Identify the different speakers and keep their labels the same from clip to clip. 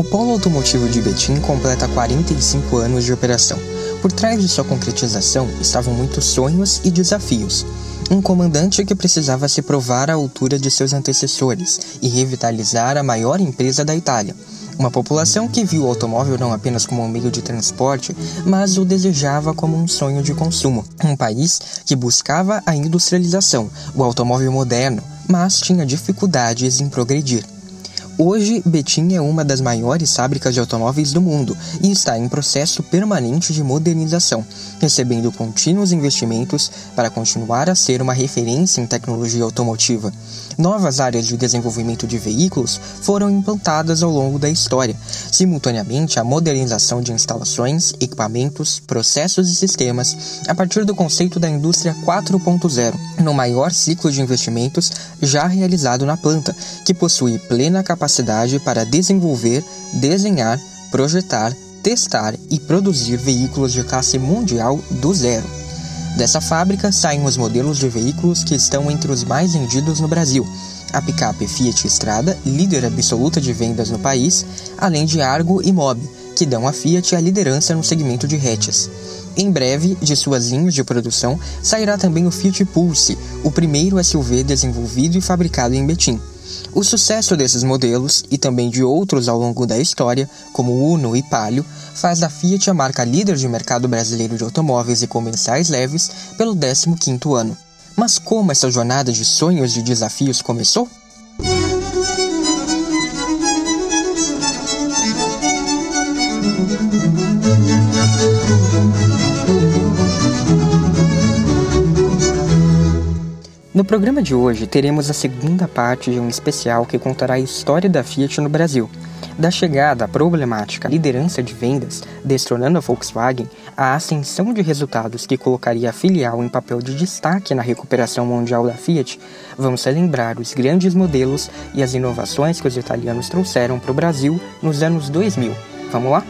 Speaker 1: O polo automotivo de Betim completa 45 anos de operação. Por trás de sua concretização estavam muitos sonhos e desafios. Um comandante que precisava se provar à altura de seus antecessores e revitalizar a maior empresa da Itália. Uma população que viu o automóvel não apenas como um meio de transporte, mas o desejava como um sonho de consumo. Um país que buscava a industrialização, o automóvel moderno, mas tinha dificuldades em progredir. Hoje, Betim é uma das maiores fábricas de automóveis do mundo e está em processo permanente de modernização, recebendo contínuos investimentos para continuar a ser uma referência em tecnologia automotiva. Novas áreas de desenvolvimento de veículos foram implantadas ao longo da história, simultaneamente a modernização de instalações, equipamentos, processos e sistemas a partir do conceito da indústria 4.0, no maior ciclo de investimentos já realizado na planta, que possui plena capacidade para desenvolver, desenhar, projetar, testar e produzir veículos de classe mundial do zero. Dessa fábrica saem os modelos de veículos que estão entre os mais vendidos no Brasil. A picape Fiat Strada, líder absoluta de vendas no país, além de Argo e Mob, que dão à Fiat a liderança no segmento de hatches. Em breve, de suas linhas de produção, sairá também o Fiat Pulse, o primeiro SUV desenvolvido e fabricado em Betim. O sucesso desses modelos, e também de outros ao longo da história, como Uno e Palio, faz da Fiat a marca líder de mercado brasileiro de automóveis e comerciais leves pelo 15º ano. Mas como essa jornada de sonhos e desafios começou? No programa de hoje teremos a segunda parte de um especial que contará a história da Fiat no Brasil, da chegada à problemática liderança de vendas, destronando a Volkswagen, à ascensão de resultados que colocaria a filial em papel de destaque na recuperação mundial da Fiat, vamos relembrar os grandes modelos e as inovações que os italianos trouxeram para o Brasil nos anos 2000. Vamos lá?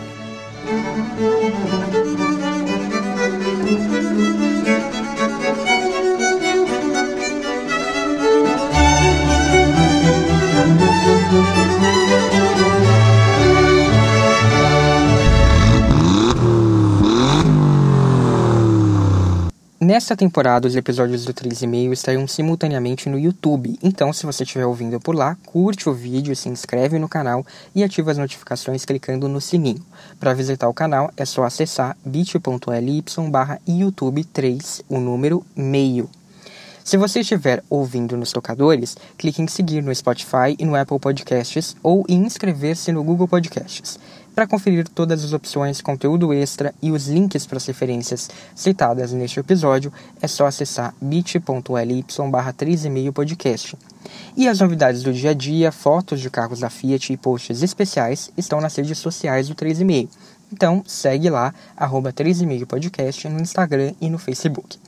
Speaker 1: Nesta temporada, os episódios do 3,5 estarão simultaneamente no YouTube, então se você estiver ouvindo por lá, curte o vídeo, se inscreve no canal e ativa as notificações clicando no sininho. Para visitar o canal é só acessar bit.ly barra YouTube 3, o número meio. Se você estiver ouvindo nos tocadores, clique em seguir no Spotify e no Apple Podcasts ou em inscrever-se no Google Podcasts. Para conferir todas as opções, conteúdo extra e os links para as referências citadas neste episódio, é só acessar bit.ly barra 3,5 podcast. E as novidades do dia a dia, fotos de carros da Fiat e posts especiais estão nas redes sociais do 3,5. Então segue lá, arroba 3,5 podcast no Instagram e no Facebook.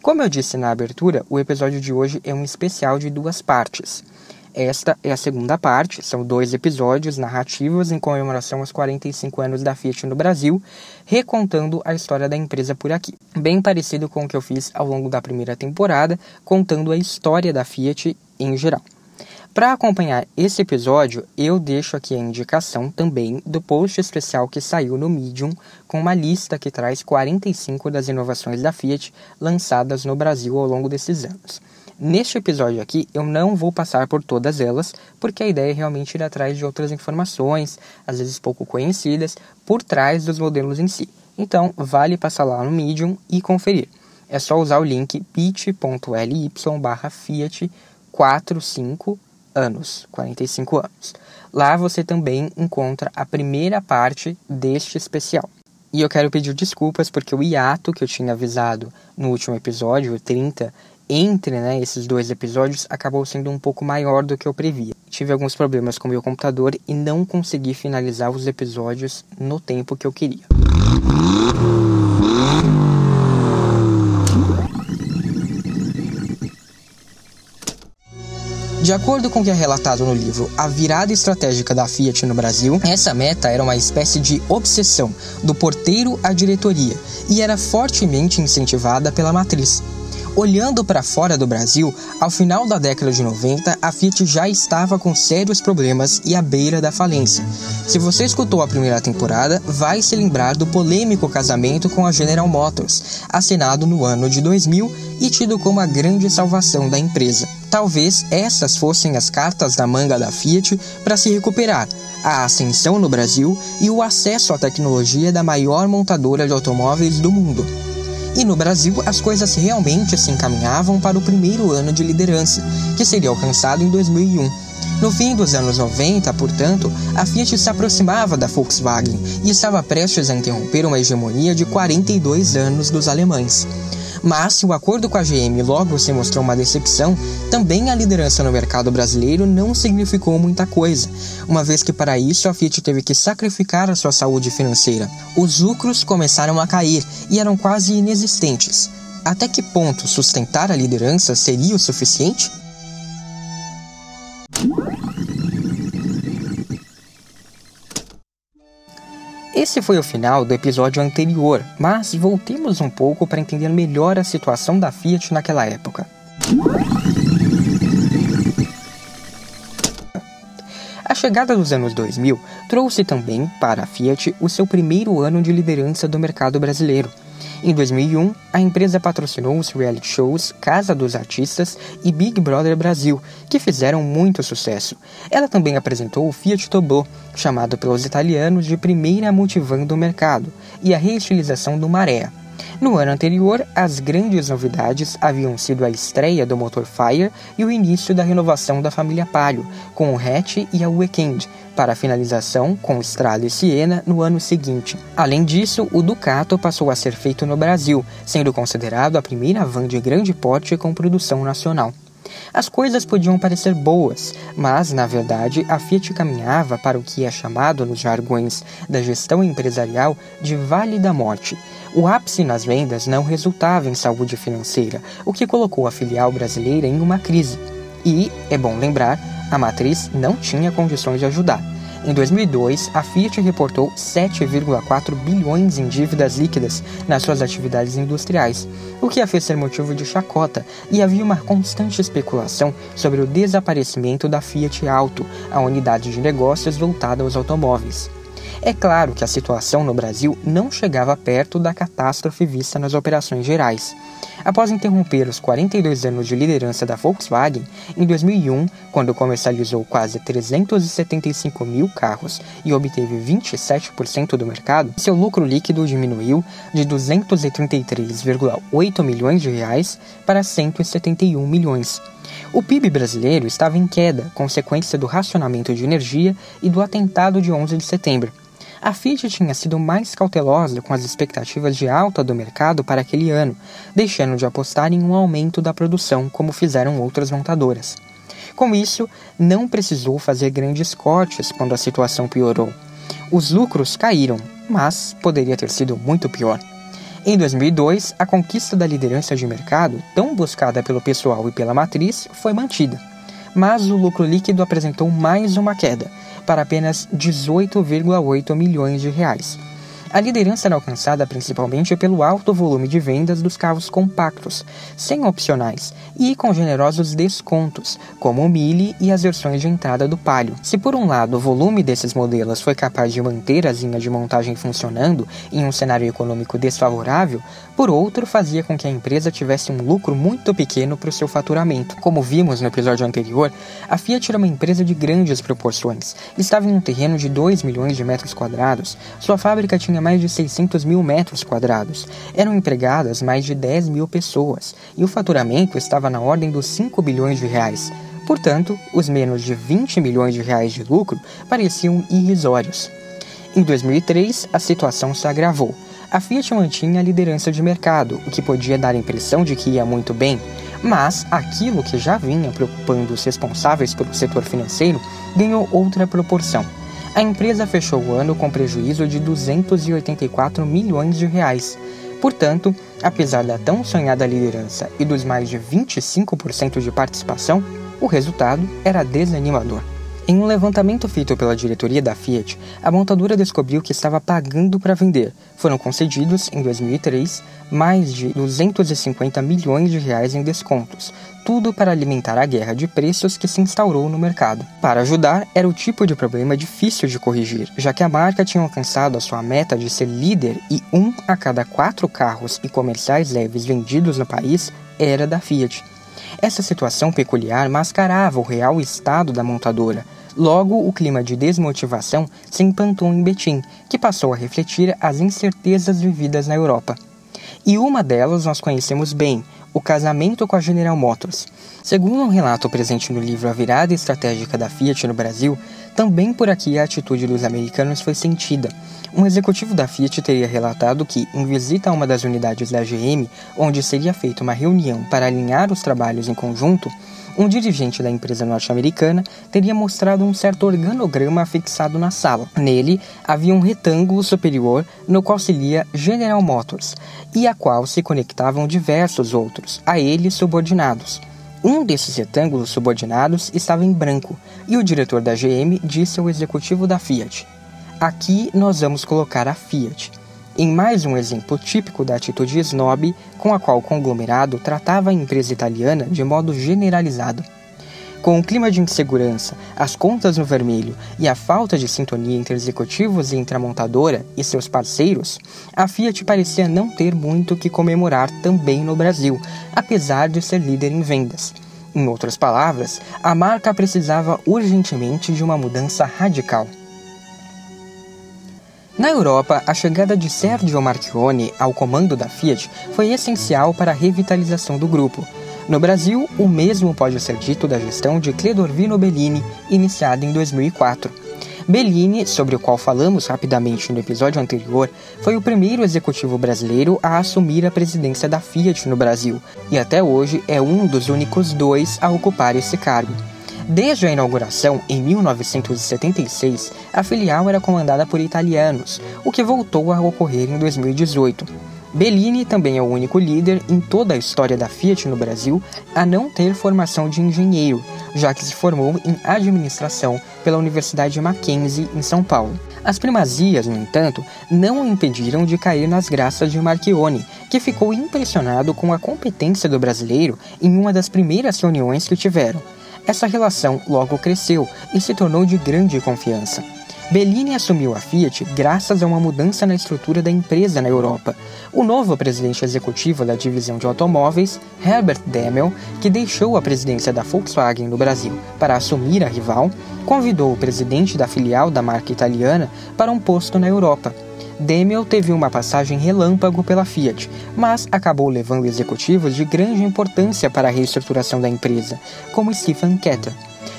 Speaker 1: Como eu disse na abertura, o episódio de hoje é um especial de duas partes. Esta é a segunda parte, são dois episódios narrativos em comemoração aos 45 anos da Fiat no Brasil, recontando a história da empresa por aqui. Bem parecido com o que eu fiz ao longo da primeira temporada, contando a história da Fiat em geral. Para acompanhar esse episódio, eu deixo aqui a indicação também do post especial que saiu no Medium, com uma lista que traz 45 das inovações da Fiat lançadas no Brasil ao longo desses anos. Neste episódio aqui, eu não vou passar por todas elas, porque a ideia é realmente ir atrás de outras informações, às vezes pouco conhecidas, por trás dos modelos em si. Então, vale passar lá no Medium e conferir. É só usar o link bit.ly barra Fiat 45 anos, 45 anos. Lá você também encontra a primeira parte deste especial. E eu quero pedir desculpas porque o hiato que eu tinha avisado no último episódio, o 30, entre né, esses dois episódios acabou sendo um pouco maior do que eu previa. Tive alguns problemas com meu computador e não consegui finalizar os episódios no tempo que eu queria. De acordo com o que é relatado no livro A Virada Estratégica da Fiat no Brasil, essa meta era uma espécie de obsessão do porteiro à diretoria e era fortemente incentivada pela matriz. Olhando para fora do Brasil, ao final da década de 90, a Fiat já estava com sérios problemas e à beira da falência. Se você escutou a primeira temporada, vai se lembrar do polêmico casamento com a General Motors, assinado no ano de 2000 e tido como a grande salvação da empresa. Talvez essas fossem as cartas da manga da Fiat para se recuperar, a ascensão no Brasil e o acesso à tecnologia da maior montadora de automóveis do mundo. E no Brasil, as coisas realmente se encaminhavam para o primeiro ano de liderança, que seria alcançado em 2001. No fim dos anos 90, portanto, a Fiat se aproximava da Volkswagen e estava prestes a interromper uma hegemonia de 42 anos dos alemães. Mas se o acordo com a GM logo se mostrou uma decepção, também a liderança no mercado brasileiro não significou muita coisa, uma vez que para isso a Fiat teve que sacrificar a sua saúde financeira. Os lucros começaram a cair e eram quase inexistentes. Até que ponto sustentar a liderança seria o suficiente? Esse foi o final do episódio anterior, mas voltemos um pouco para entender melhor a situação da Fiat naquela época. A chegada dos anos 2000 trouxe também para a Fiat o seu primeiro ano de liderança do mercado brasileiro. Em 2001, a empresa patrocinou os reality shows Casa dos Artistas e Big Brother Brasil, que fizeram muito sucesso. Ela também apresentou o Fiat Tobô, chamado pelos italianos de primeira multivan do mercado, e a reestilização do Maré. No ano anterior, as grandes novidades haviam sido a estreia do motor Fire e o início da renovação da família Palio, com o Hatch e a Weekend, para a finalização com Strada e Siena no ano seguinte. Além disso, o Ducato passou a ser feito no Brasil, sendo considerado a primeira van de grande porte com produção nacional. As coisas podiam parecer boas, mas, na verdade, a Fiat caminhava para o que é chamado nos jargões da gestão empresarial de Vale da Morte. O ápice nas vendas não resultava em saúde financeira, o que colocou a filial brasileira em uma crise. E, é bom lembrar, a matriz não tinha condições de ajudar. Em 2002, a Fiat reportou 7,4 bilhões em dívidas líquidas nas suas atividades industriais, o que a fez ser motivo de chacota, e havia uma constante especulação sobre o desaparecimento da Fiat Auto, a unidade de negócios voltada aos automóveis. É claro que a situação no Brasil não chegava perto da catástrofe vista nas operações gerais. Após interromper os 42 anos de liderança da Volkswagen, em 2001, quando comercializou quase 375 mil carros e obteve 27% do mercado, seu lucro líquido diminuiu de 233,8 milhões de reais para 171 milhões. O PIB brasileiro estava em queda, consequência do racionamento de energia e do atentado de 11 de setembro. A Fiat tinha sido mais cautelosa com as expectativas de alta do mercado para aquele ano, deixando de apostar em um aumento da produção, como fizeram outras montadoras. Com isso, não precisou fazer grandes cortes quando a situação piorou. Os lucros caíram, mas poderia ter sido muito pior. Em 2002, a conquista da liderança de mercado, tão buscada pelo pessoal e pela matriz, foi mantida. Mas o lucro líquido apresentou mais uma queda, para apenas 18,8 milhões de reais. A liderança era alcançada principalmente pelo alto volume de vendas dos carros compactos, sem opcionais e com generosos descontos, como o Mille e as versões de entrada do Palio. Se por um lado o volume desses modelos foi capaz de manter a linha de montagem funcionando em um cenário econômico desfavorável, por outro fazia com que a empresa tivesse um lucro muito pequeno para o seu faturamento. Como vimos no episódio anterior, a Fiat era uma empresa de grandes proporções. Estava em um terreno de 2 milhões de metros quadrados, sua fábrica tinha mais de 600 mil metros quadrados, eram empregadas mais de 10 mil pessoas e o faturamento estava na ordem dos 5 bilhões de reais. Portanto, os menos de 20 milhões de reais de lucro pareciam irrisórios. Em 2003, a situação se agravou a Fiat mantinha a liderança de mercado, o que podia dar a impressão de que ia muito bem, mas aquilo que já vinha preocupando os responsáveis pelo setor financeiro ganhou outra proporção. A empresa fechou o ano com prejuízo de 284 milhões de reais. Portanto, apesar da tão sonhada liderança e dos mais de 25% de participação, o resultado era desanimador. Em um levantamento feito pela diretoria da Fiat, a montadora descobriu que estava pagando para vender. Foram concedidos, em 2003, mais de 250 milhões de reais em descontos, tudo para alimentar a guerra de preços que se instaurou no mercado. Para ajudar, era o tipo de problema difícil de corrigir, já que a marca tinha alcançado a sua meta de ser líder e um a cada quatro carros e comerciais leves vendidos no país era da Fiat. Essa situação peculiar mascarava o real estado da montadora. Logo, o clima de desmotivação se implantou em Betim, que passou a refletir as incertezas vividas na Europa. E uma delas nós conhecemos bem, o casamento com a General Motors. Segundo um relato presente no livro A Virada Estratégica da Fiat no Brasil, também por aqui a atitude dos americanos foi sentida. Um executivo da Fiat teria relatado que, em visita a uma das unidades da GM, onde seria feita uma reunião para alinhar os trabalhos em conjunto, um dirigente da empresa norte-americana teria mostrado um certo organograma fixado na sala. Nele havia um retângulo superior no qual se lia General Motors e a qual se conectavam diversos outros, a ele subordinados. Um desses retângulos subordinados estava em branco e o diretor da GM disse ao executivo da Fiat: Aqui nós vamos colocar a Fiat. Em mais um exemplo típico da atitude snob com a qual o conglomerado tratava a empresa italiana de modo generalizado. Com o clima de insegurança, as contas no vermelho e a falta de sintonia entre executivos e entre a montadora e seus parceiros, a Fiat parecia não ter muito que comemorar também no Brasil, apesar de ser líder em vendas. Em outras palavras, a marca precisava urgentemente de uma mudança radical. Na Europa, a chegada de Sergio Marchionne ao comando da Fiat foi essencial para a revitalização do grupo. No Brasil, o mesmo pode ser dito da gestão de Cledorvino Bellini, iniciada em 2004. Bellini, sobre o qual falamos rapidamente no episódio anterior, foi o primeiro executivo brasileiro a assumir a presidência da Fiat no Brasil e até hoje é um dos únicos dois a ocupar esse cargo. Desde a inauguração, em 1976, a filial era comandada por italianos, o que voltou a ocorrer em 2018. Bellini também é o único líder em toda a história da Fiat no Brasil a não ter formação de engenheiro, já que se formou em administração pela Universidade Mackenzie, em São Paulo. As primazias, no entanto, não o impediram de cair nas graças de Marchione, que ficou impressionado com a competência do brasileiro em uma das primeiras reuniões que tiveram. Essa relação logo cresceu e se tornou de grande confiança. Bellini assumiu a Fiat graças a uma mudança na estrutura da empresa na Europa. O novo presidente executivo da divisão de automóveis, Herbert Demel, que deixou a presidência da Volkswagen no Brasil para assumir a rival, convidou o presidente da filial da marca italiana para um posto na Europa. Demel teve uma passagem relâmpago pela Fiat, mas acabou levando executivos de grande importância para a reestruturação da empresa, como Stephen Ketter.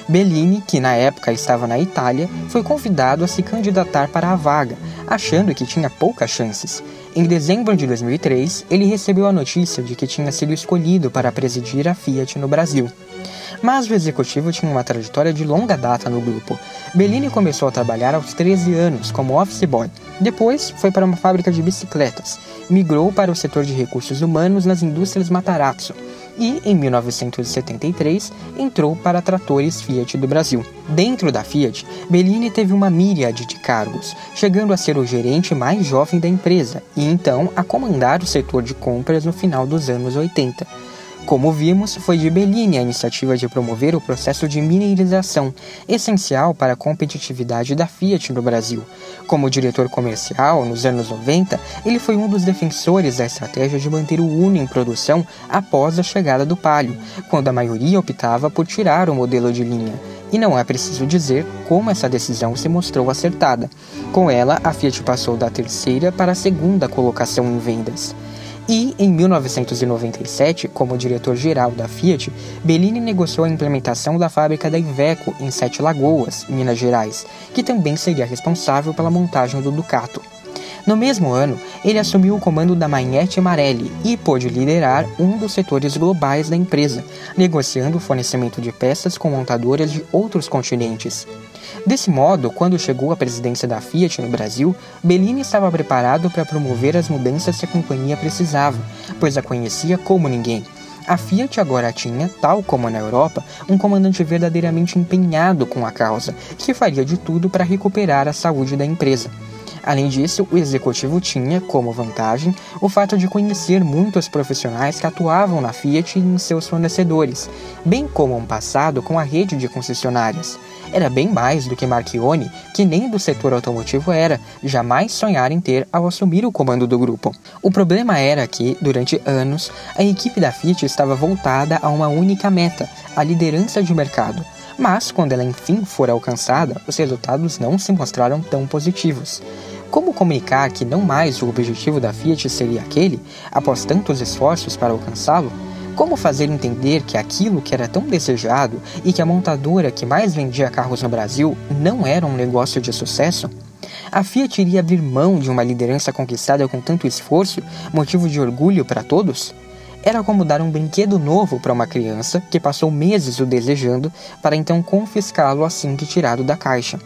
Speaker 1: Bellini, que na época estava na Itália, foi convidado a se candidatar para a vaga, achando que tinha poucas chances. Em dezembro de 2003, ele recebeu a notícia de que tinha sido escolhido para presidir a Fiat no Brasil mas o executivo tinha uma trajetória de longa data no grupo. Bellini começou a trabalhar aos 13 anos como office boy. Depois foi para uma fábrica de bicicletas. Migrou para o setor de recursos humanos nas indústrias Matarazzo e, em 1973, entrou para tratores Fiat do Brasil. Dentro da Fiat, Bellini teve uma míriade de cargos, chegando a ser o gerente mais jovem da empresa e então a comandar o setor de compras no final dos anos 80. Como vimos, foi de Bellini a iniciativa de promover o processo de mineirização, essencial para a competitividade da Fiat no Brasil. Como diretor comercial, nos anos 90, ele foi um dos defensores da estratégia de manter o Uno em produção após a chegada do Palio, quando a maioria optava por tirar o modelo de linha. E não é preciso dizer como essa decisão se mostrou acertada. Com ela, a Fiat passou da terceira para a segunda colocação em vendas. E, em 1997, como diretor-geral da Fiat, Bellini negociou a implementação da fábrica da Iveco em Sete Lagoas, Minas Gerais, que também seria responsável pela montagem do Ducato. No mesmo ano, ele assumiu o comando da Magnete Marelli e pôde liderar um dos setores globais da empresa, negociando o fornecimento de peças com montadoras de outros continentes. Desse modo, quando chegou à presidência da Fiat no Brasil, Bellini estava preparado para promover as mudanças que a companhia precisava, pois a conhecia como ninguém. A Fiat agora tinha, tal como na Europa, um comandante verdadeiramente empenhado com a causa, que faria de tudo para recuperar a saúde da empresa. Além disso, o executivo tinha, como vantagem, o fato de conhecer muitos profissionais que atuavam na Fiat e em seus fornecedores, bem como um passado com a rede de concessionárias. Era bem mais do que Marchione, que nem do setor automotivo era, jamais sonhar em ter ao assumir o comando do grupo. O problema era que, durante anos, a equipe da Fiat estava voltada a uma única meta, a liderança de mercado. Mas, quando ela enfim for alcançada, os resultados não se mostraram tão positivos. Como comunicar que não mais o objetivo da Fiat seria aquele, após tantos esforços para alcançá-lo? Como fazer entender que aquilo que era tão desejado e que a montadora que mais vendia carros no Brasil não era um negócio de sucesso? A Fiat iria abrir mão de uma liderança conquistada com tanto esforço, motivo de orgulho para todos? Era como dar um brinquedo novo para uma criança que passou meses o desejando para então confiscá-lo assim que tirado da caixa.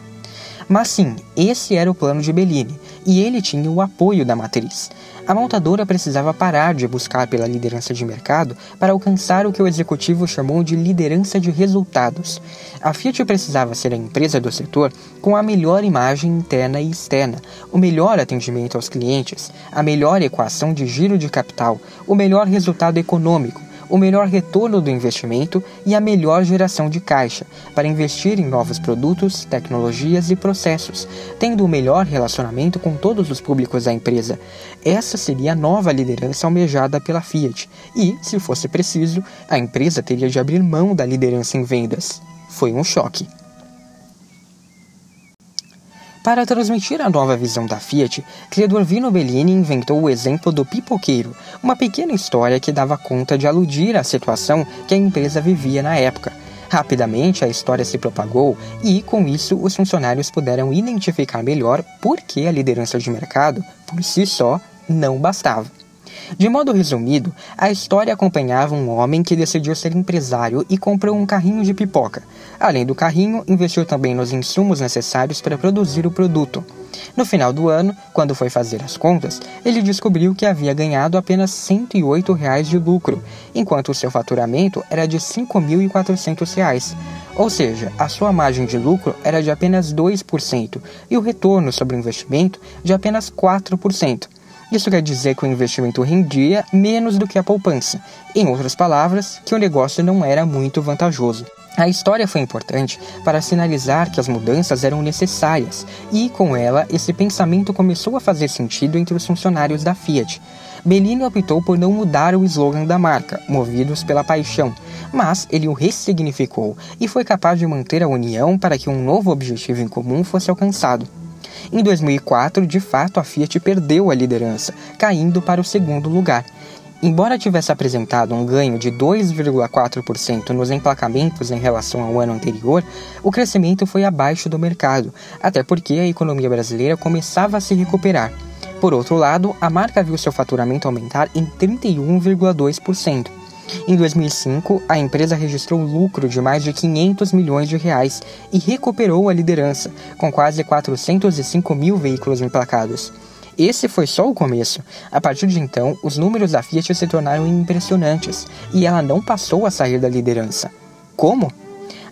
Speaker 1: Mas sim, esse era o plano de Bellini, e ele tinha o apoio da matriz. A montadora precisava parar de buscar pela liderança de mercado para alcançar o que o executivo chamou de liderança de resultados. A Fiat precisava ser a empresa do setor com a melhor imagem interna e externa, o melhor atendimento aos clientes, a melhor equação de giro de capital, o melhor resultado econômico, o melhor retorno do investimento e a melhor geração de caixa para investir em novos produtos, tecnologias e processos, tendo o melhor relacionamento com todos os públicos da empresa. Essa seria a nova liderança almejada pela Fiat e, se fosse preciso, a empresa teria de abrir mão da liderança em vendas. Foi um choque. Para transmitir a nova visão da Fiat, Cleodorvino Bellini inventou o exemplo do pipoqueiro, uma pequena história que dava conta de aludir à situação que a empresa vivia na época. Rapidamente a história se propagou e, com isso, os funcionários puderam identificar melhor por que a liderança de mercado, por si só, não bastava. De modo resumido, a história acompanhava um homem que decidiu ser empresário e comprou um carrinho de pipoca. Além do carrinho, investiu também nos insumos necessários para produzir o produto. No final do ano, quando foi fazer as contas, ele descobriu que havia ganhado apenas 108 reais de lucro, enquanto o seu faturamento era de R$ 5.400. Ou seja, a sua margem de lucro era de apenas 2% e o retorno sobre o investimento de apenas 4%. Isso quer dizer que o investimento rendia menos do que a poupança. Em outras palavras, que o negócio não era muito vantajoso. A história foi importante para sinalizar que as mudanças eram necessárias, e com ela, esse pensamento começou a fazer sentido entre os funcionários da Fiat. Bellini optou por não mudar o slogan da marca, movidos pela paixão, mas ele o ressignificou e foi capaz de manter a união para que um novo objetivo em comum fosse alcançado. Em 2004, de fato, a Fiat perdeu a liderança, caindo para o segundo lugar. Embora tivesse apresentado um ganho de 2,4% nos emplacamentos em relação ao ano anterior, o crescimento foi abaixo do mercado, até porque a economia brasileira começava a se recuperar. Por outro lado, a marca viu seu faturamento aumentar em 31,2%. Em 2005, a empresa registrou lucro de mais de 500 milhões de reais e recuperou a liderança, com quase 405 mil veículos emplacados. Esse foi só o começo. A partir de então, os números da Fiat se tornaram impressionantes e ela não passou a sair da liderança. Como?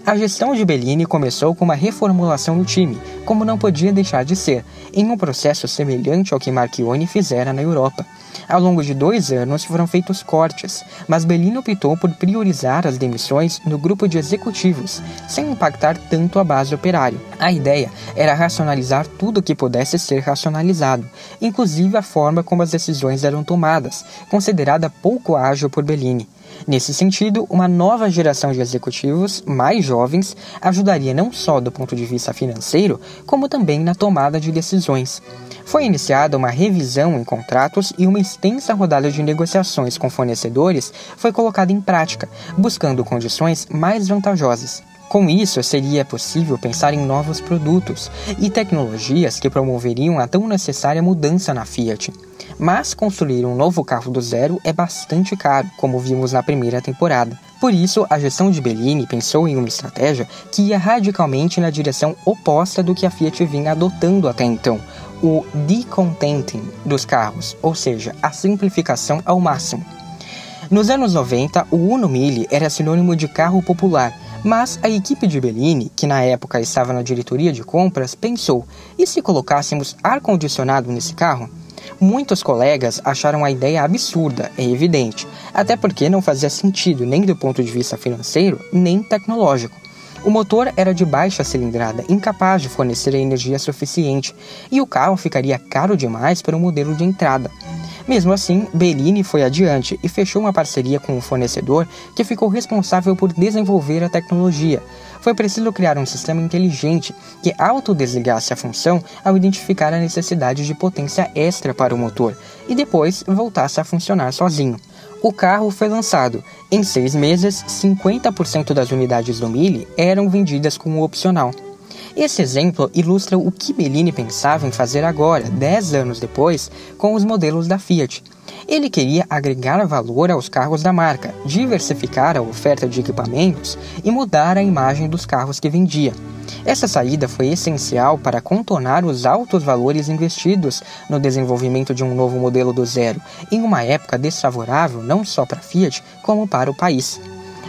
Speaker 1: A gestão de Bellini começou com uma reformulação do time, como não podia deixar de ser, em um processo semelhante ao que Marchione fizera na Europa. Ao longo de dois anos foram feitos cortes, mas Bellini optou por priorizar as demissões no grupo de executivos, sem impactar tanto a base operária. A ideia era racionalizar tudo o que pudesse ser racionalizado, inclusive a forma como as decisões eram tomadas, considerada pouco ágil por Bellini. Nesse sentido, uma nova geração de executivos mais jovens ajudaria não só do ponto de vista financeiro, como também na tomada de decisões. Foi iniciada uma revisão em contratos e uma extensa rodada de negociações com fornecedores foi colocada em prática, buscando condições mais vantajosas. Com isso, seria possível pensar em novos produtos e tecnologias que promoveriam a tão necessária mudança na Fiat. Mas construir um novo carro do zero é bastante caro, como vimos na primeira temporada. Por isso, a gestão de Bellini pensou em uma estratégia que ia radicalmente na direção oposta do que a Fiat vinha adotando até então, o decontenting dos carros, ou seja, a simplificação ao máximo. Nos anos 90, o Uno Mille era sinônimo de carro popular, mas a equipe de Bellini, que na época estava na diretoria de compras, pensou: e se colocássemos ar-condicionado nesse carro? Muitos colegas acharam a ideia absurda, é evidente, até porque não fazia sentido nem do ponto de vista financeiro, nem tecnológico. O motor era de baixa cilindrada, incapaz de fornecer energia suficiente, e o carro ficaria caro demais para o modelo de entrada. Mesmo assim, Bellini foi adiante e fechou uma parceria com o fornecedor que ficou responsável por desenvolver a tecnologia. Foi preciso criar um sistema inteligente que autodesligasse a função ao identificar a necessidade de potência extra para o motor e depois voltasse a funcionar sozinho. O carro foi lançado. Em seis meses, 50% das unidades do Mille eram vendidas como opcional. Esse exemplo ilustra o que Bellini pensava em fazer agora, 10 anos depois, com os modelos da Fiat. Ele queria agregar valor aos carros da marca, diversificar a oferta de equipamentos e mudar a imagem dos carros que vendia. Essa saída foi essencial para contornar os altos valores investidos no desenvolvimento de um novo modelo do zero, em uma época desfavorável não só para a Fiat, como para o país.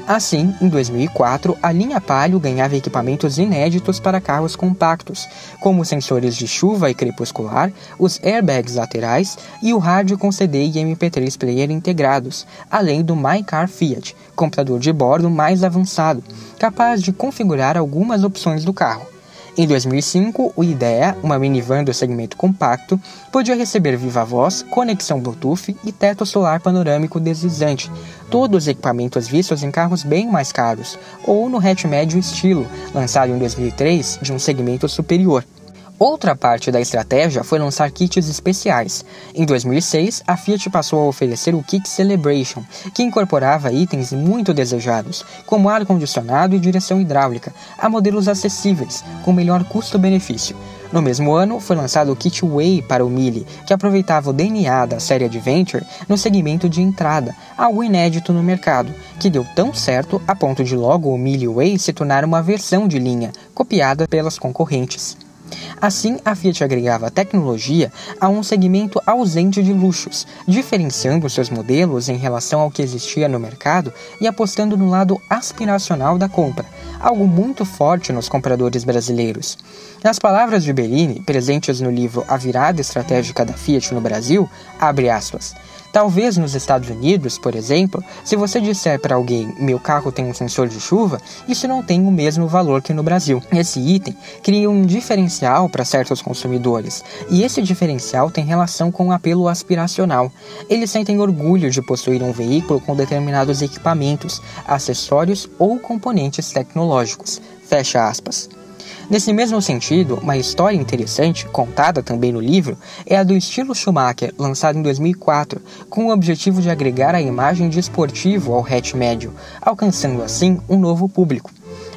Speaker 1: Assim, em 2004, a linha Palio ganhava equipamentos inéditos para carros compactos, como sensores de chuva e crepuscular, os airbags laterais e o rádio com CD e MP3 player integrados, além do My Car Fiat, computador de bordo mais avançado, capaz de configurar algumas opções do carro. Em 2005, o IDEA, uma minivan do segmento compacto, podia receber viva voz, conexão Bluetooth e teto solar panorâmico deslizante, todos equipamentos vistos em carros bem mais caros, ou no hatch médio estilo, lançado em 2003 de um segmento superior. Outra parte da estratégia foi lançar kits especiais. Em 2006, a Fiat passou a oferecer o Kit Celebration, que incorporava itens muito desejados, como ar-condicionado e direção hidráulica, a modelos acessíveis, com melhor custo-benefício. No mesmo ano, foi lançado o kit Way para o Mille, que aproveitava o DNA da série Adventure no segmento de entrada, algo inédito no mercado, que deu tão certo a ponto de logo o Mille Way se tornar uma versão de linha, copiada pelas concorrentes. Assim, a Fiat agregava tecnologia a um segmento ausente de luxos, diferenciando seus modelos em relação ao que existia no mercado e apostando no lado aspiracional da compra, algo muito forte nos compradores brasileiros. Nas palavras de Bellini, presentes no livro A Virada Estratégica da Fiat no Brasil, abre aspas. Talvez nos Estados Unidos, por exemplo, se você disser para alguém meu carro tem um sensor de chuva, isso não tem o mesmo valor que no Brasil. Esse item cria um diferencial para certos consumidores, e esse diferencial tem relação com o apelo aspiracional. Eles sentem orgulho de possuir um veículo com determinados equipamentos, acessórios ou componentes tecnológicos. Fecha aspas. Nesse mesmo sentido, uma história interessante, contada também no livro, é a do estilo Schumacher, lançado em 2004, com o objetivo de agregar a imagem de esportivo ao hatch médio, alcançando assim um novo público.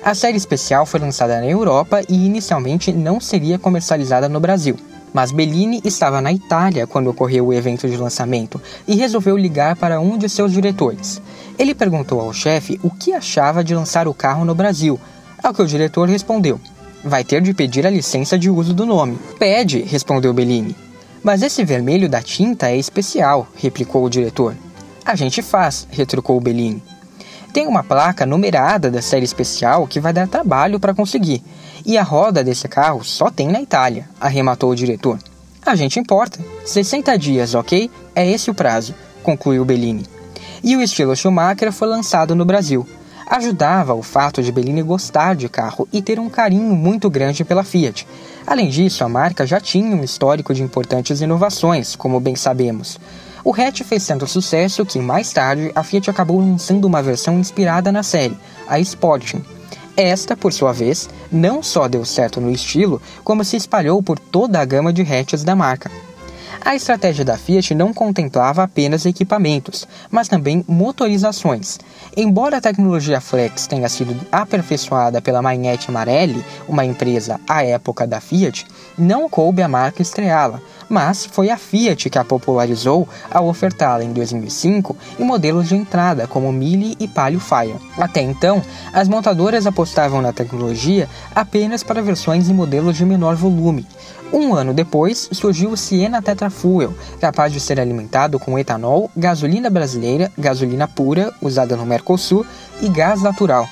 Speaker 1: A série especial foi lançada na Europa e inicialmente não seria comercializada no Brasil. Mas Bellini estava na Itália quando ocorreu o evento de lançamento e resolveu ligar para um de seus diretores. Ele perguntou ao chefe o que achava de lançar o carro no Brasil, ao que o diretor respondeu: Vai ter de pedir a licença de uso do nome. Pede, respondeu Bellini. Mas esse vermelho da tinta é especial, replicou o diretor. A gente faz, retrucou Bellini. Tem uma placa numerada da série especial que vai dar trabalho para conseguir. E a roda desse carro só tem na Itália, arrematou o diretor. A gente importa. 60 dias, ok? É esse o prazo, concluiu Bellini. E o estilo Schumacher foi lançado no Brasil, ajudava o fato de Bellini gostar de carro e ter um carinho muito grande pela Fiat. Além disso, a marca já tinha um histórico de importantes inovações, como bem sabemos. O hatch fez tanto sucesso que, mais tarde, a Fiat acabou lançando uma versão inspirada na série, a Sporting. Esta, por sua vez, não só deu certo no estilo, como se espalhou por toda a gama de hatches da marca. A estratégia da Fiat não contemplava apenas equipamentos, mas também motorizações. Embora a tecnologia Flex tenha sido aperfeiçoada pela Magnete Marelli, uma empresa à época da Fiat, não coube a marca estreá-la, mas foi a Fiat que a popularizou ao ofertá-la em 2005 em modelos de entrada como Mille e Palio Fire. Até então, as montadoras apostavam na tecnologia apenas para versões e modelos de menor volume. Um ano depois, surgiu o Siena Tetra fuel, capaz de ser alimentado com etanol, gasolina brasileira, gasolina pura, usada no Mercosul, e gás natural.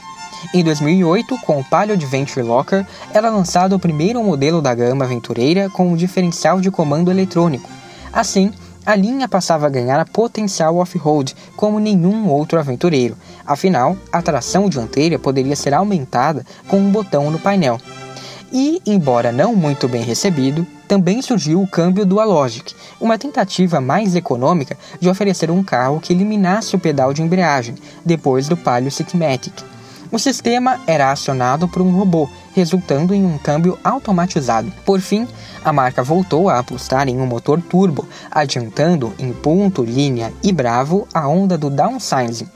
Speaker 1: Em 2008, com o Palio Adventure Locker, era lançado o primeiro modelo da gama aventureira com um diferencial de comando eletrônico. Assim, a linha passava a ganhar potencial off-road como nenhum outro aventureiro. Afinal, a tração dianteira poderia ser aumentada com um botão no painel. E, embora não muito bem recebido, também surgiu o câmbio Dualogic, uma tentativa mais econômica de oferecer um carro que eliminasse o pedal de embreagem, depois do Palio Citmatic. O sistema era acionado por um robô, resultando em um câmbio automatizado. Por fim, a marca voltou a apostar em um motor turbo, adiantando em Punto, Linha e Bravo a onda do downsizing.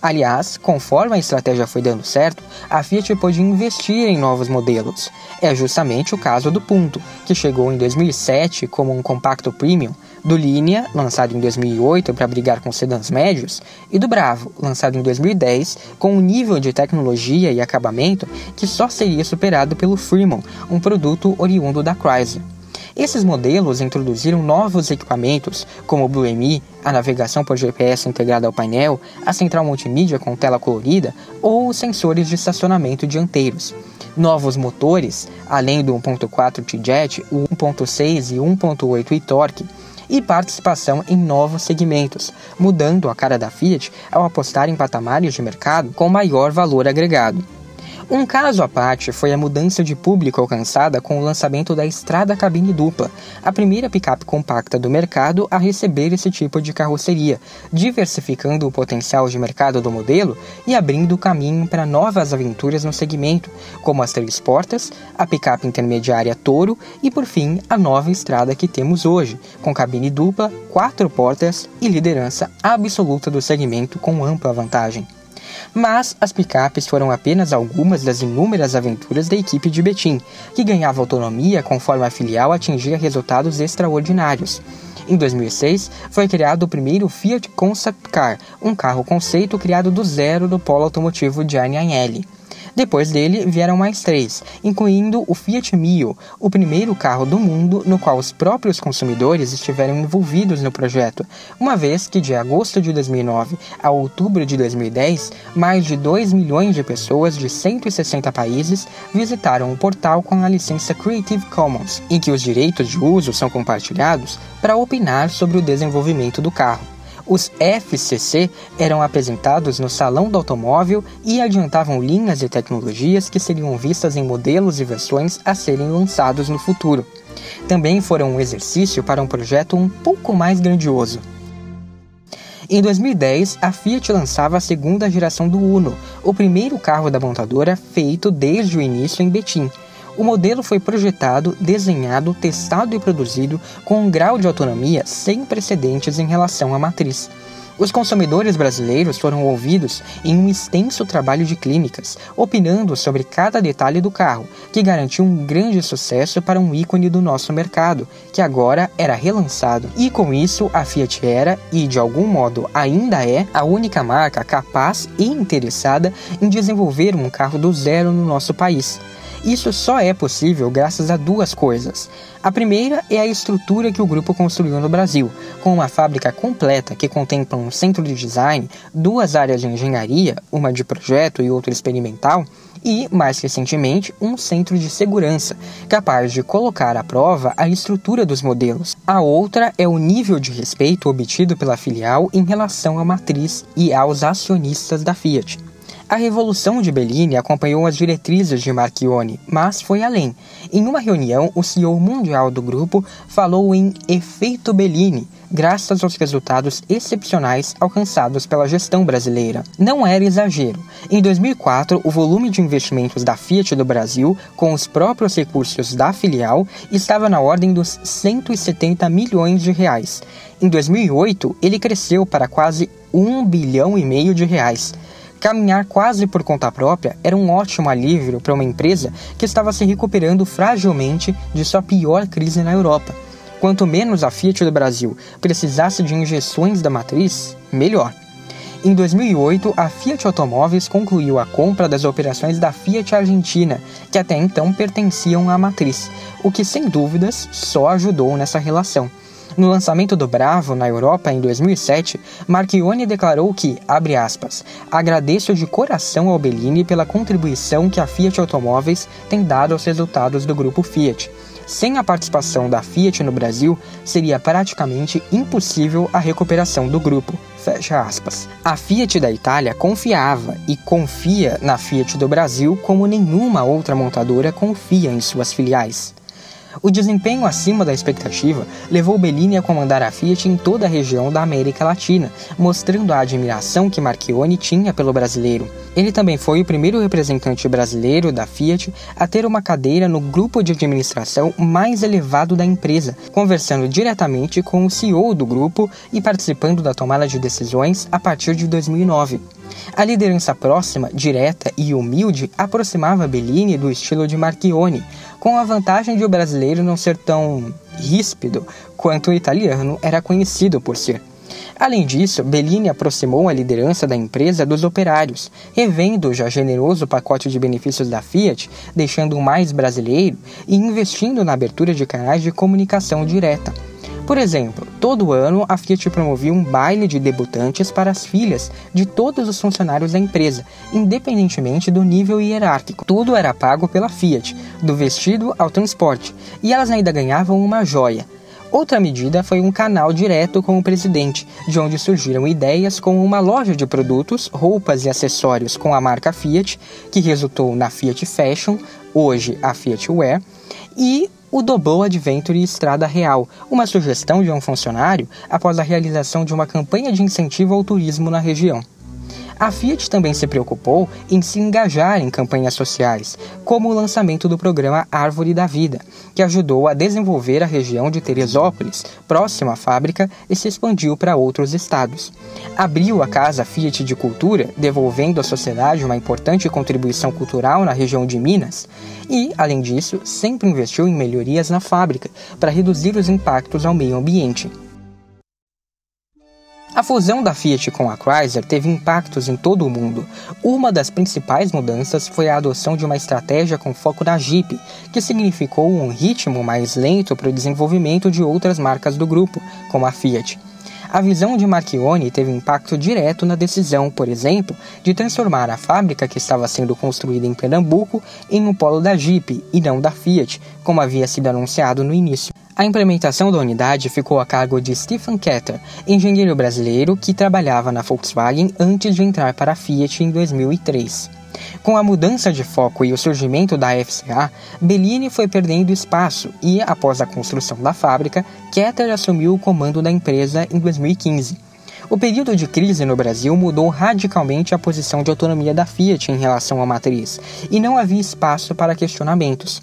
Speaker 1: Aliás, conforme a estratégia foi dando certo, a Fiat pôde investir em novos modelos. É justamente o caso do Punto, que chegou em 2007 como um compacto premium, do Linea, lançado em 2008 para brigar com sedãs médios, e do Bravo, lançado em 2010 com um nível de tecnologia e acabamento que só seria superado pelo Fremont, um produto oriundo da Chrysler. Esses modelos introduziram novos equipamentos, como o Blue MI, a navegação por GPS integrada ao painel, a central multimídia com tela colorida ou sensores de estacionamento dianteiros. Novos motores, além do 1.4 T-Jet, o 1.6 e 1.8 e-Torque, e participação em novos segmentos, mudando a cara da Fiat ao apostar em patamares de mercado com maior valor agregado. Um caso à parte foi a mudança de público alcançada com o lançamento da Estrada Cabine Dupla, a primeira picape compacta do mercado a receber esse tipo de carroceria, diversificando o potencial de mercado do modelo e abrindo caminho para novas aventuras no segmento, como as três portas, a picape intermediária Toro e, por fim, a nova estrada que temos hoje, com cabine dupla, quatro portas e liderança absoluta do segmento com ampla vantagem. Mas as picapes foram apenas algumas das inúmeras aventuras da equipe de Betim, que ganhava autonomia conforme a filial atingia resultados extraordinários. Em 2006, foi criado o primeiro Fiat Concept Car, um carro conceito criado do zero do polo automotivo Gianni Agnelli. Depois dele vieram mais três, incluindo o Fiat Mio, o primeiro carro do mundo no qual os próprios consumidores estiveram envolvidos no projeto, uma vez que de agosto de 2009 a outubro de 2010, mais de 2 milhões de pessoas de 160 países visitaram o portal com a licença Creative Commons, em que os direitos de uso são compartilhados para opinar sobre o desenvolvimento do carro. Os FCC eram apresentados no Salão do Automóvel e adiantavam linhas de tecnologias que seriam vistas em modelos e versões a serem lançados no futuro. Também foram um exercício para um projeto um pouco mais grandioso. Em 2010, a Fiat lançava a segunda geração do Uno, o primeiro carro da montadora feito desde o início em Betim, o modelo foi projetado, desenhado, testado e produzido com um grau de autonomia sem precedentes em relação à matriz. Os consumidores brasileiros foram ouvidos em um extenso trabalho de clínicas, opinando sobre cada detalhe do carro, que garantiu um grande sucesso para um ícone do nosso mercado, que agora era relançado. E com isso, a Fiat era, e de algum modo ainda é, a única marca capaz e interessada em desenvolver um carro do zero no nosso país. Isso só é possível graças a duas coisas. A primeira é a estrutura que o grupo construiu no Brasil, com uma fábrica completa que contempla um centro de design, duas áreas de engenharia, uma de projeto e outra experimental, e, mais recentemente, um centro de segurança, capaz de colocar à prova a estrutura dos modelos. A outra é o nível de respeito obtido pela filial em relação à matriz e aos acionistas da Fiat. A Revolução de Bellini acompanhou as diretrizes de Marchione, mas foi além. Em uma reunião, o CEO mundial do grupo falou em efeito Bellini, graças aos resultados excepcionais alcançados pela gestão brasileira. Não era exagero. Em 2004, o volume de investimentos da Fiat do Brasil, com os próprios recursos da filial, estava na ordem dos 170 milhões de reais. Em 2008, ele cresceu para quase 1 bilhão e meio de reais. Caminhar quase por conta própria era um ótimo alívio para uma empresa que estava se recuperando fragilmente de sua pior crise na Europa. Quanto menos a Fiat do Brasil precisasse de injeções da matriz, melhor. Em 2008, a Fiat Automóveis concluiu a compra das operações da Fiat Argentina, que até então pertenciam à matriz, o que sem dúvidas só ajudou nessa relação. No lançamento do Bravo na Europa em 2007, Marchione declarou que, abre aspas, agradeço de coração ao Bellini pela contribuição que a Fiat Automóveis tem dado aos resultados do grupo Fiat. Sem a participação da Fiat no Brasil, seria praticamente impossível a recuperação do grupo. Fecha aspas. A Fiat da Itália confiava e confia na Fiat do Brasil como nenhuma outra montadora confia em suas filiais. O desempenho acima da expectativa levou Bellini a comandar a Fiat em toda a região da América Latina, mostrando a admiração que Marchione tinha pelo brasileiro. Ele também foi o primeiro representante brasileiro da Fiat a ter uma cadeira no grupo de administração mais elevado da empresa, conversando diretamente com o CEO do grupo e participando da tomada de decisões a partir de 2009. A liderança próxima, direta e humilde aproximava Bellini do estilo de Marchione, com a vantagem de o brasileiro não ser tão ríspido quanto o italiano era conhecido por ser. Além disso, Bellini aproximou a liderança da empresa dos operários, revendo o já generoso pacote de benefícios da Fiat, deixando-o mais brasileiro e investindo na abertura de canais de comunicação direta. Por exemplo, todo ano a Fiat promovia um baile de debutantes para as filhas de todos os funcionários da empresa, independentemente do nível hierárquico. Tudo era pago pela Fiat, do vestido ao transporte, e elas ainda ganhavam uma joia. Outra medida foi um canal direto com o presidente, de onde surgiram ideias como uma loja de produtos, roupas e acessórios com a marca Fiat, que resultou na Fiat Fashion, hoje a Fiat Wear, e o Doblo Adventure Estrada Real, uma sugestão de um funcionário após a realização de uma campanha de incentivo ao turismo na região. A Fiat também se preocupou em se engajar em campanhas sociais, como o lançamento do programa Árvore da Vida, que ajudou a desenvolver a região de Teresópolis, próxima à fábrica, e se expandiu para outros estados. Abriu a Casa Fiat de Cultura, devolvendo à sociedade uma importante contribuição cultural na região de Minas, e, além disso, sempre investiu em melhorias na fábrica para reduzir os impactos ao meio ambiente. A fusão da Fiat com a Chrysler teve impactos em todo o mundo. Uma das principais mudanças foi a adoção de uma estratégia com foco na Jeep, que significou um ritmo mais lento para o desenvolvimento de outras marcas do grupo, como a Fiat. A visão de Marchione teve impacto direto na decisão, por exemplo, de transformar a fábrica que estava sendo construída em Pernambuco em um polo da Jeep e não da Fiat, como havia sido anunciado no início. A implementação da unidade ficou a cargo de Stephen Ketter, engenheiro brasileiro que trabalhava na Volkswagen antes de entrar para a Fiat em 2003. Com a mudança de foco e o surgimento da FCA, Bellini foi perdendo espaço e, após a construção da fábrica, Ketter assumiu o comando da empresa em 2015. O período de crise no Brasil mudou radicalmente a posição de autonomia da Fiat em relação à matriz, e não havia espaço para questionamentos.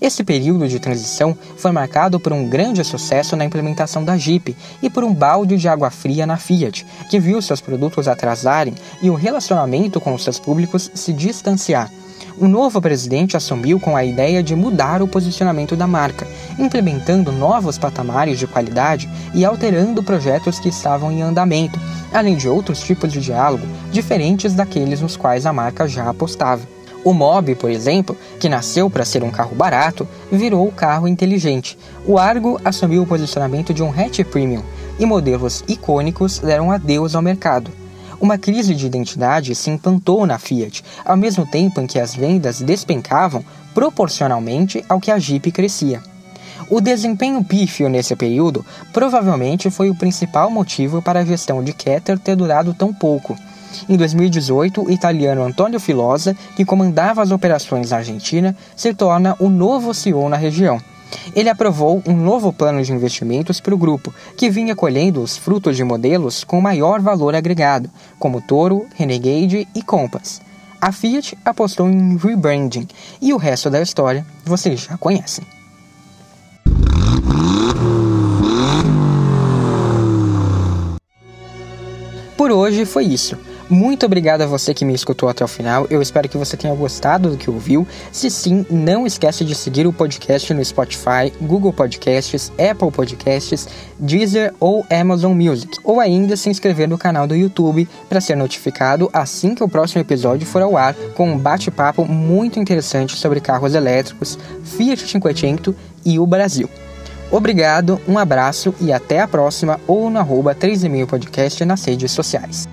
Speaker 1: Esse período de transição foi marcado por um grande sucesso na implementação da Jeep e por um balde de água fria na Fiat, que viu seus produtos atrasarem e o relacionamento com seus públicos se distanciar. O novo presidente assumiu com a ideia de mudar o posicionamento da marca, implementando novos patamares de qualidade e alterando projetos que estavam em andamento, além de outros tipos de diálogo diferentes daqueles nos quais a marca já apostava. O Mob, por exemplo, que nasceu para ser um carro barato, virou o carro inteligente. O Argo assumiu o posicionamento de um hatch premium e modelos icônicos deram adeus ao mercado. Uma crise de identidade se implantou na Fiat, ao mesmo tempo em que as vendas despencavam proporcionalmente ao que a Jeep crescia. O desempenho pífio nesse período provavelmente foi o principal motivo para a gestão de Keter ter durado tão pouco. Em 2018, o italiano Antonio Filosa, que comandava as operações na Argentina, se torna o novo CEO na região. Ele aprovou um novo plano de investimentos para o grupo, que vinha colhendo os frutos de modelos com maior valor agregado, como Toro, Renegade e Compass. A Fiat apostou em rebranding e o resto da história vocês já conhecem. Por hoje foi isso. Muito obrigado a você que me escutou até o final. Eu espero que você tenha gostado do que ouviu. Se sim, não esquece de seguir o podcast no Spotify, Google Podcasts, Apple Podcasts, Deezer ou Amazon Music. Ou ainda se inscrever no canal do YouTube para ser notificado assim que o próximo episódio for ao ar com um bate-papo muito interessante sobre carros elétricos, Fiat 500 e o Brasil. Obrigado, um abraço e até a próxima ou no arroba 3 Podcast nas redes sociais.